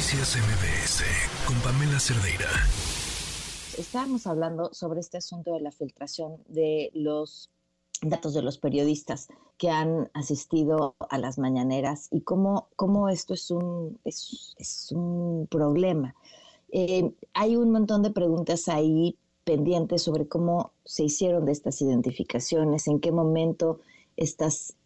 Noticias MBS con Pamela Cerdeira. Estábamos hablando sobre este asunto de la filtración de los datos de los periodistas que han asistido a las mañaneras y cómo, cómo esto es un, es, un problema. Eh, hay un montón de preguntas ahí pendientes sobre cómo se hicieron de estas identificaciones, en qué momento estas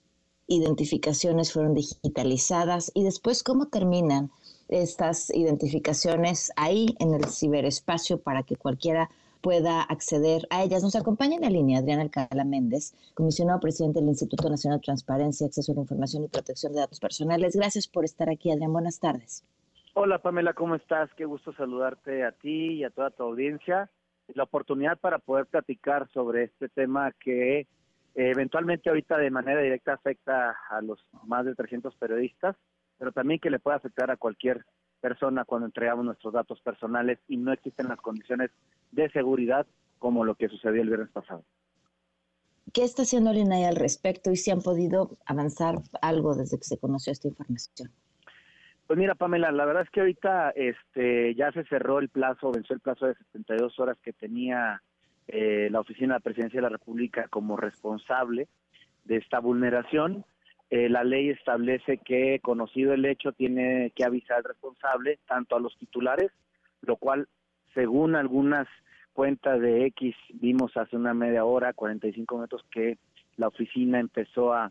identificaciones fueron digitalizadas y después cómo terminan estas identificaciones ahí en el ciberespacio para que cualquiera pueda acceder a ellas. Nos acompaña en la línea Adriana Alcalá Méndez, comisionado presidente del Instituto Nacional de Transparencia, Acceso a la Información y Protección de Datos Personales. Gracias por estar aquí, Adrián. Buenas tardes. Hola Pamela, ¿cómo estás? Qué gusto saludarte a ti y a toda tu audiencia. La oportunidad para poder platicar sobre este tema que eh, eventualmente ahorita de manera directa afecta a los más de 300 periodistas, pero también que le puede afectar a cualquier persona cuando entregamos nuestros datos personales y no existen las condiciones de seguridad como lo que sucedió el viernes pasado. ¿Qué está haciendo el INAI al respecto y si han podido avanzar algo desde que se conoció esta información? Pues mira, Pamela, la verdad es que ahorita este, ya se cerró el plazo, venció el plazo de 72 horas que tenía eh, la Oficina de la Presidencia de la República como responsable de esta vulneración. Eh, la ley establece que, conocido el hecho, tiene que avisar al responsable, tanto a los titulares, lo cual, según algunas cuentas de X, vimos hace una media hora, 45 minutos, que la oficina empezó a,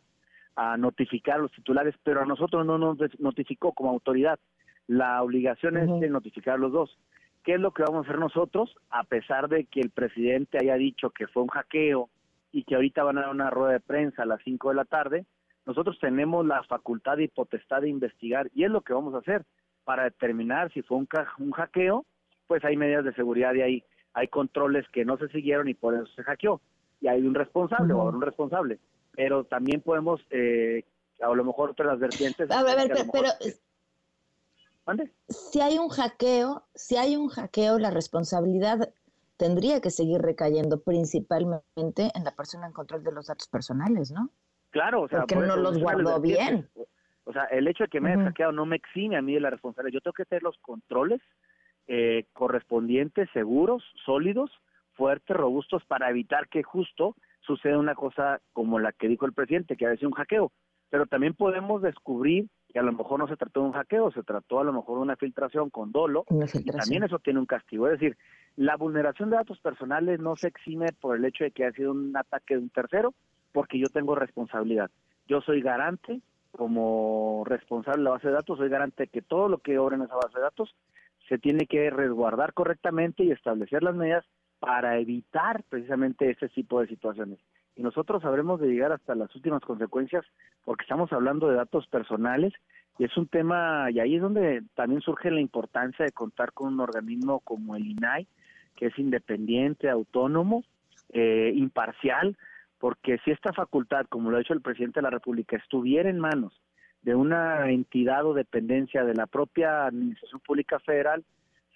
notificar a los titulares, pero a nosotros no nos notificó como autoridad. La obligación es de notificar a los dos. ¿Qué es lo que vamos a hacer nosotros? A pesar de que el presidente haya dicho que fue un hackeo y que ahorita van a dar una rueda de prensa a las 5 de la tarde, nosotros tenemos la facultad y potestad de investigar y es lo que vamos a hacer para determinar si fue un, un hackeo, pues hay medidas de seguridad y hay, hay controles que no se siguieron y por eso se hackeó. Y hay un responsable o un responsable. Pero también podemos, eh, a lo mejor otras vertientes. A ver, pero, si hay un hackeo, si hay un hackeo, la responsabilidad tendría que seguir recayendo principalmente en la persona en control de los datos personales, ¿no? Claro, o sea, porque no los guardó bien. O sea, el hecho de que me haya hackeado no me exime a mí de la responsabilidad. Yo tengo que tener los controles eh, correspondientes, seguros, sólidos, fuertes, robustos, para evitar que justo suceda una cosa como la que dijo el presidente, que ha sido un hackeo. Pero también podemos descubrir que a lo mejor no se trató de un hackeo, se trató a lo mejor de una filtración con dolo, y también eso tiene un castigo. Es decir, la vulneración de datos personales no se exime por el hecho de que ha sido un ataque de un tercero, porque yo tengo responsabilidad. Yo soy garante, como responsable de la base de datos, soy garante de que todo lo que obra en esa base de datos se tiene que resguardar correctamente y establecer las medidas para evitar precisamente ese tipo de situaciones. Y nosotros sabremos de llegar hasta las últimas consecuencias porque estamos hablando de datos personales y es un tema, y ahí es donde también surge la importancia de contar con un organismo como el INAI, que es independiente, autónomo, eh, imparcial, porque si esta facultad, como lo ha dicho el presidente de la República, estuviera en manos de una entidad o dependencia de la propia Administración Pública Federal,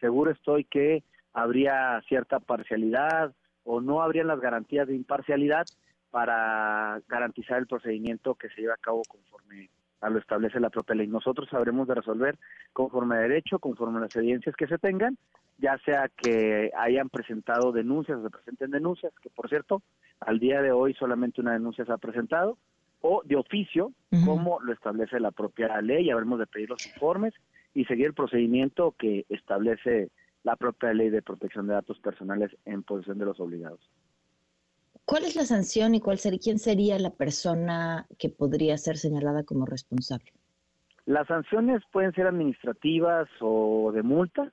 seguro estoy que habría cierta parcialidad o no habrían las garantías de imparcialidad para garantizar el procedimiento que se lleva a cabo conforme a lo establece la propia ley. Nosotros sabremos de resolver conforme a derecho, conforme a las evidencias que se tengan, ya sea que hayan presentado denuncias o se presenten denuncias, que por cierto, al día de hoy solamente una denuncia se ha presentado, o de oficio, como lo establece la propia ley, habremos de pedir los informes y seguir el procedimiento que establece la propia ley de protección de datos personales en posesión de los obligados. ¿Cuál es la sanción y cuál sería, quién sería la persona que podría ser señalada como responsable? Las sanciones pueden ser administrativas o de multa.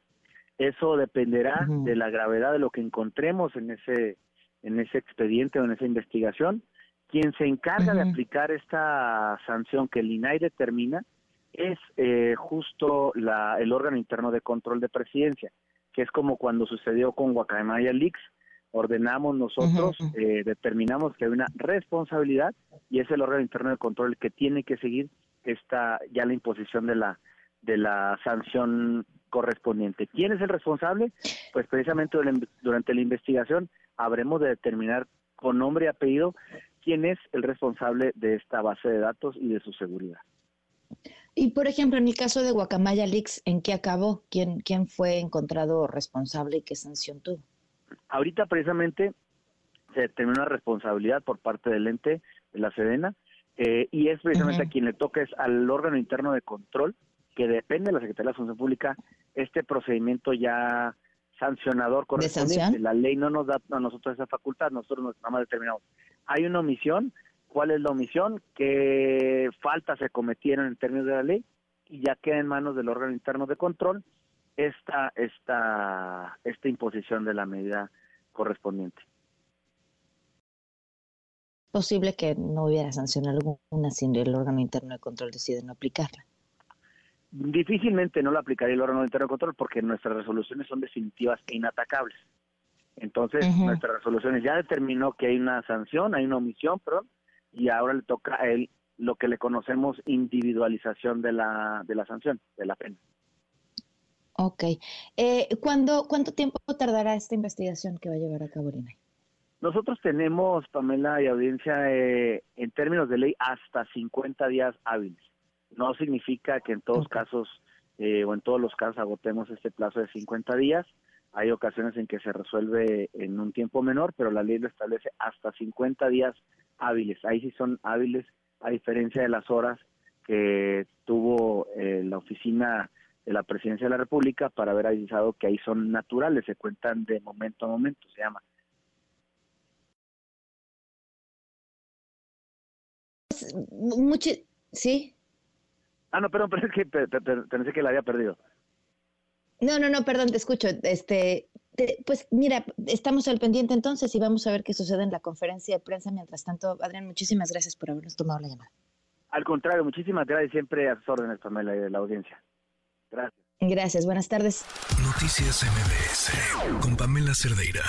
Eso dependerá de la gravedad de lo que encontremos en ese en ese expediente o en esa investigación. Quien se encarga de aplicar esta sanción que el INAI determina es eh, justo la, el órgano interno de control de presidencia, que es como cuando sucedió con Guacamaya Leaks, ordenamos nosotros, eh, determinamos que hay una responsabilidad y es el órgano interno de control el que tiene que seguir esta ya la imposición de la de la sanción correspondiente. ¿Quién es el responsable? Pues precisamente durante la investigación habremos de determinar con nombre y apellido quién es el responsable de esta base de datos y de su seguridad. Y por ejemplo, en el caso de Guacamaya Leaks, ¿en qué acabó? ¿Quién, quién fue encontrado responsable y qué sanción tuvo? Ahorita precisamente se determinó una responsabilidad por parte del ente de la Sedena eh, y es precisamente a quien le toca es al órgano interno de control que depende de la Secretaría de la Función Pública este procedimiento ya sancionador correspondiente. La ley no nos da a nosotros esa facultad, nosotros nada más determinamos. Hay una omisión, ¿cuál es la omisión? ¿Qué faltas se cometieron en términos de la ley? Y ya queda en manos del órgano interno de control esta, esta, esta imposición de la medida correspondiente. Posible que no hubiera sanción alguna si el órgano interno de control decide no aplicarla. Difícilmente no lo aplicaría el órgano interno de control porque nuestras resoluciones son definitivas e inatacables. Entonces, nuestras resoluciones ya determinó que hay una sanción, hay una omisión, perdón, y ahora le toca a él lo que le conocemos individualización de la, de la sanción, de la pena. Ok. Eh, ¿cuándo, ¿Cuánto tiempo tardará esta investigación que va a llevar a cabo INAI? Nosotros tenemos, Pamela y audiencia, eh, en términos de ley, hasta 50 días hábiles. No significa que en todos casos eh, o en todos los casos agotemos este plazo de 50 días. Hay ocasiones en que se resuelve en un tiempo menor, pero la ley lo establece hasta 50 días hábiles. Ahí sí son hábiles, a diferencia de las horas que tuvo eh, la oficina de la Presidencia de la República para haber avisado que ahí son naturales, se cuentan de momento a momento, se llama. Mucho, sí. Ah, no, perdón, pero es que pensé que la había perdido. No, no, no, perdón, te escucho. Este, pues mira, estamos al pendiente entonces y vamos a ver qué sucede en la conferencia de prensa. Mientras tanto, Adrián, muchísimas gracias por habernos tomado la llamada. Al contrario, muchísimas gracias siempre a sus órdenes, Pamela, y de la audiencia. Gracias. Gracias, buenas tardes. Noticias MBS con Pamela Cerdeira.